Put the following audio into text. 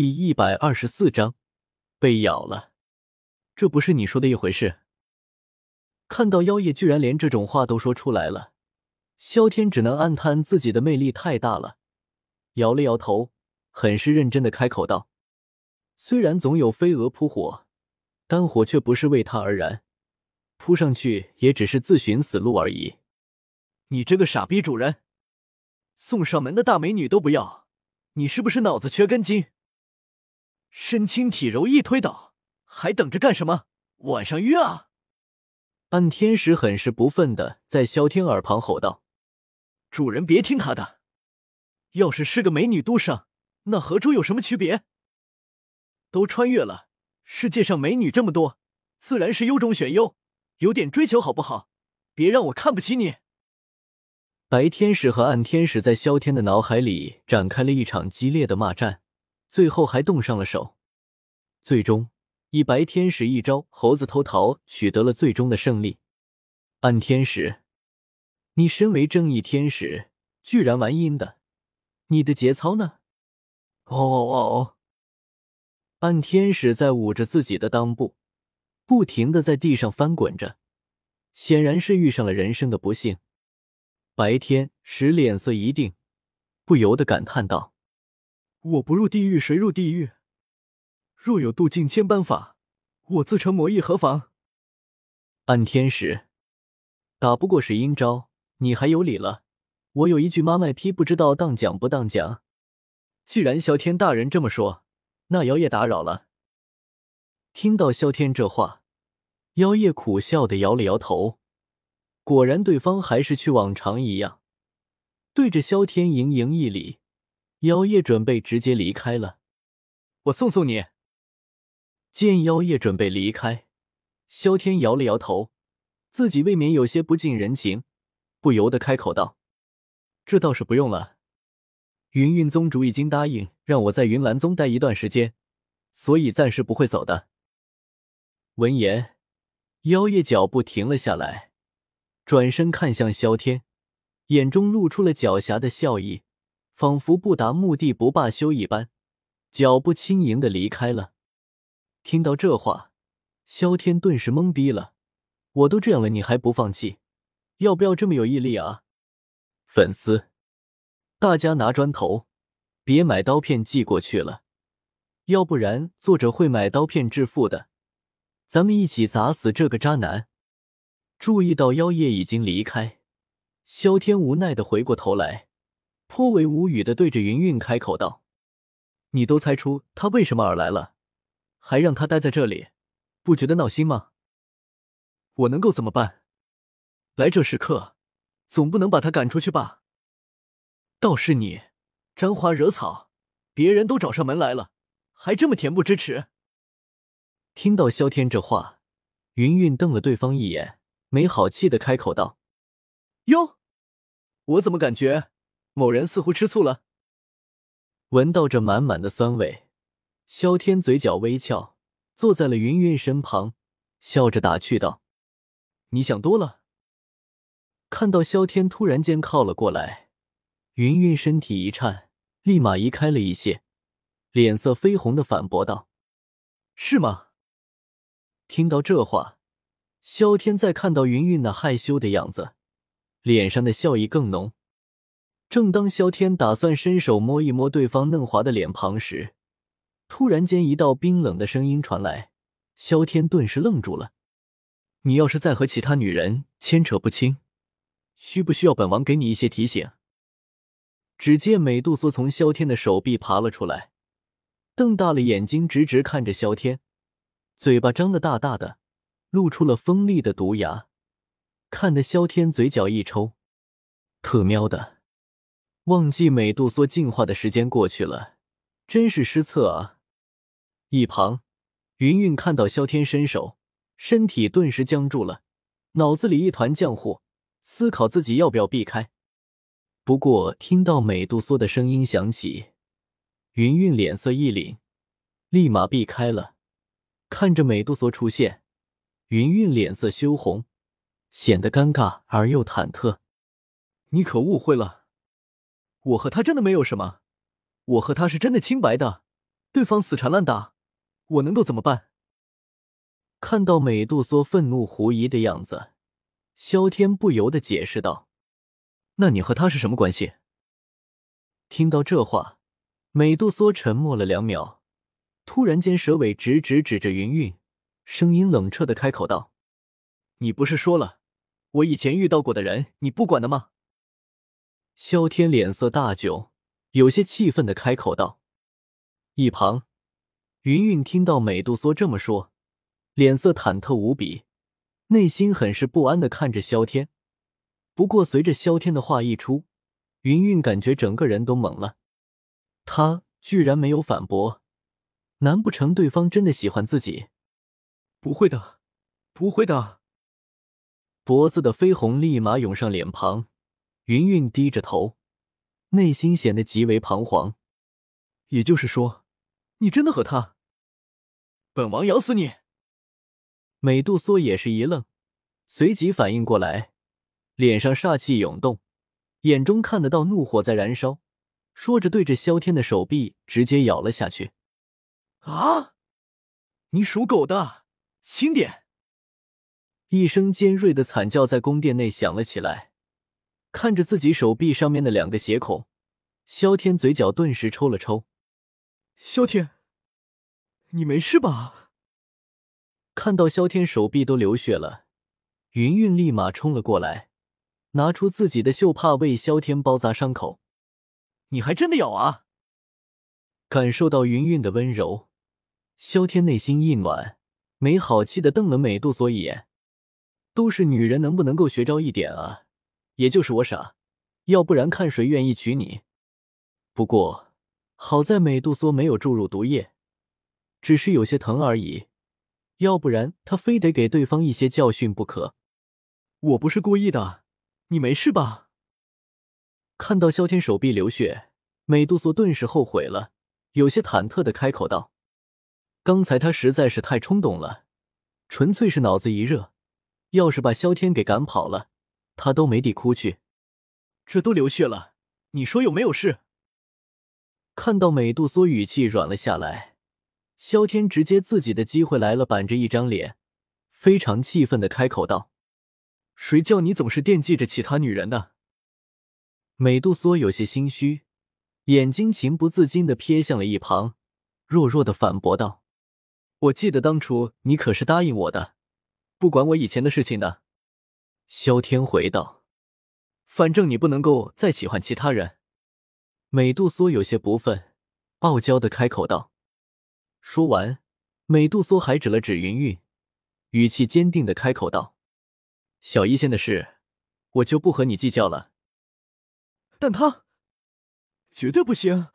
第一百二十四章被咬了，这不是你说的一回事。看到妖夜居然连这种话都说出来了，萧天只能暗叹自己的魅力太大了，摇了摇头，很是认真的开口道：“虽然总有飞蛾扑火，但火却不是为他而燃，扑上去也只是自寻死路而已。你这个傻逼主人，送上门的大美女都不要，你是不是脑子缺根筋？”身轻体柔一推倒，还等着干什么？晚上约啊！暗天使很是不忿的在萧天耳旁吼道：“主人别听他的，要是是个美女都上，那和猪有什么区别？都穿越了，世界上美女这么多，自然是优中选优，有点追求好不好？别让我看不起你。”白天使和暗天使在萧天的脑海里展开了一场激烈的骂战。最后还动上了手，最终以白天使一招猴子偷桃取得了最终的胜利。暗天使，你身为正义天使，居然玩阴的，你的节操呢？哦哦哦！暗天使在捂着自己的裆部，不停的在地上翻滚着，显然是遇上了人生的不幸。白天使脸色一定，不由得感叹道。我不入地狱，谁入地狱？若有渡尽千般法，我自成魔亦何妨？暗天使，打不过是阴招，你还有理了？我有一句妈卖批，不知道当讲不当讲。既然萧天大人这么说，那妖夜打扰了。听到萧天这话，妖夜苦笑的摇了摇头。果然，对方还是去往常一样，对着萧天盈盈一礼。妖夜准备直接离开了，我送送你。见妖夜准备离开，萧天摇了摇头，自己未免有些不近人情，不由得开口道：“这倒是不用了，云云宗主已经答应让我在云岚宗待一段时间，所以暂时不会走的。”闻言，妖夜脚步停了下来，转身看向萧天，眼中露出了狡黠的笑意。仿佛不达目的不罢休一般，脚步轻盈的离开了。听到这话，萧天顿时懵逼了。我都这样了，你还不放弃？要不要这么有毅力啊？粉丝，大家拿砖头，别买刀片寄过去了，要不然作者会买刀片致富的。咱们一起砸死这个渣男！注意到妖夜已经离开，萧天无奈的回过头来。颇为无语的对着云云开口道：“你都猜出他为什么而来了，还让他待在这里，不觉得闹心吗？我能够怎么办？来者是客，总不能把他赶出去吧？倒是你，沾花惹草，别人都找上门来了，还这么恬不知耻。”听到萧天这话，云云瞪了对方一眼，没好气的开口道：“哟，我怎么感觉？”某人似乎吃醋了，闻到这满满的酸味，萧天嘴角微翘，坐在了云云身旁，笑着打趣道：“你想多了。”看到萧天突然间靠了过来，云云身体一颤，立马移开了一些，脸色绯红的反驳道：“是吗？”听到这话，萧天再看到云云那害羞的样子，脸上的笑意更浓。正当萧天打算伸手摸一摸对方嫩滑的脸庞时，突然间一道冰冷的声音传来，萧天顿时愣住了。“你要是再和其他女人牵扯不清，需不需要本王给你一些提醒？”只见美杜莎从萧天的手臂爬了出来，瞪大了眼睛，直直看着萧天，嘴巴张得大大的，露出了锋利的毒牙，看得萧天嘴角一抽，特喵的！忘记美杜莎进化的时间过去了，真是失策啊！一旁，云云看到萧天伸手，身体顿时僵住了，脑子里一团浆糊，思考自己要不要避开。不过听到美杜莎的声音响起，云云脸色一凛，立马避开了。看着美杜莎出现，云云脸色羞红，显得尴尬而又忐忑。你可误会了。我和他真的没有什么，我和他是真的清白的，对方死缠烂打，我能够怎么办？看到美杜莎愤怒狐疑的样子，萧天不由得解释道：“那你和他是什么关系？”听到这话，美杜莎沉默了两秒，突然间蛇尾直直指着云云，声音冷彻的开口道：“你不是说了，我以前遇到过的人你不管的吗？”萧天脸色大窘，有些气愤的开口道。一旁，云云听到美杜莎这么说。脸色忐忑无比，内心很是不安的看着萧天。不过，随着萧天的话一出，云云感觉整个人都懵了。他居然没有反驳，难不成对方真的喜欢自己？不会的，不会的！脖子的绯红立马涌上脸庞，云云低着头，内心显得极为彷徨。也就是说，你真的和他？本王咬死你！美杜莎也是一愣，随即反应过来，脸上煞气涌动，眼中看得到怒火在燃烧，说着对着萧天的手臂直接咬了下去。啊！你属狗的，轻点！一声尖锐的惨叫在宫殿内响了起来。看着自己手臂上面的两个血孔，萧天嘴角顿时抽了抽。萧天，你没事吧？看到萧天手臂都流血了，云云立马冲了过来，拿出自己的袖帕为萧天包扎伤口。你还真的咬啊！感受到云云的温柔，萧天内心一暖，没好气的瞪了美杜莎一眼。都是女人，能不能够学着一点啊？也就是我傻，要不然看谁愿意娶你。不过好在美杜莎没有注入毒液，只是有些疼而已。要不然他非得给对方一些教训不可。我不是故意的，你没事吧？看到萧天手臂流血，美杜莎顿时后悔了，有些忐忑的开口道：“刚才他实在是太冲动了，纯粹是脑子一热。要是把萧天给赶跑了，他都没地哭去。这都流血了，你说有没有事？”看到美杜莎语气软了下来。萧天直接自己的机会来了，板着一张脸，非常气愤的开口道：“谁叫你总是惦记着其他女人的？”美杜莎有些心虚，眼睛情不自禁的瞥向了一旁，弱弱的反驳道：“我记得当初你可是答应我的，不管我以前的事情的。”萧天回道：“反正你不能够再喜欢其他人。”美杜莎有些不忿，傲娇的开口道。说完，美杜莎还指了指云韵，语气坚定的开口道：“小医仙的事，我就不和你计较了。但他绝对不行。”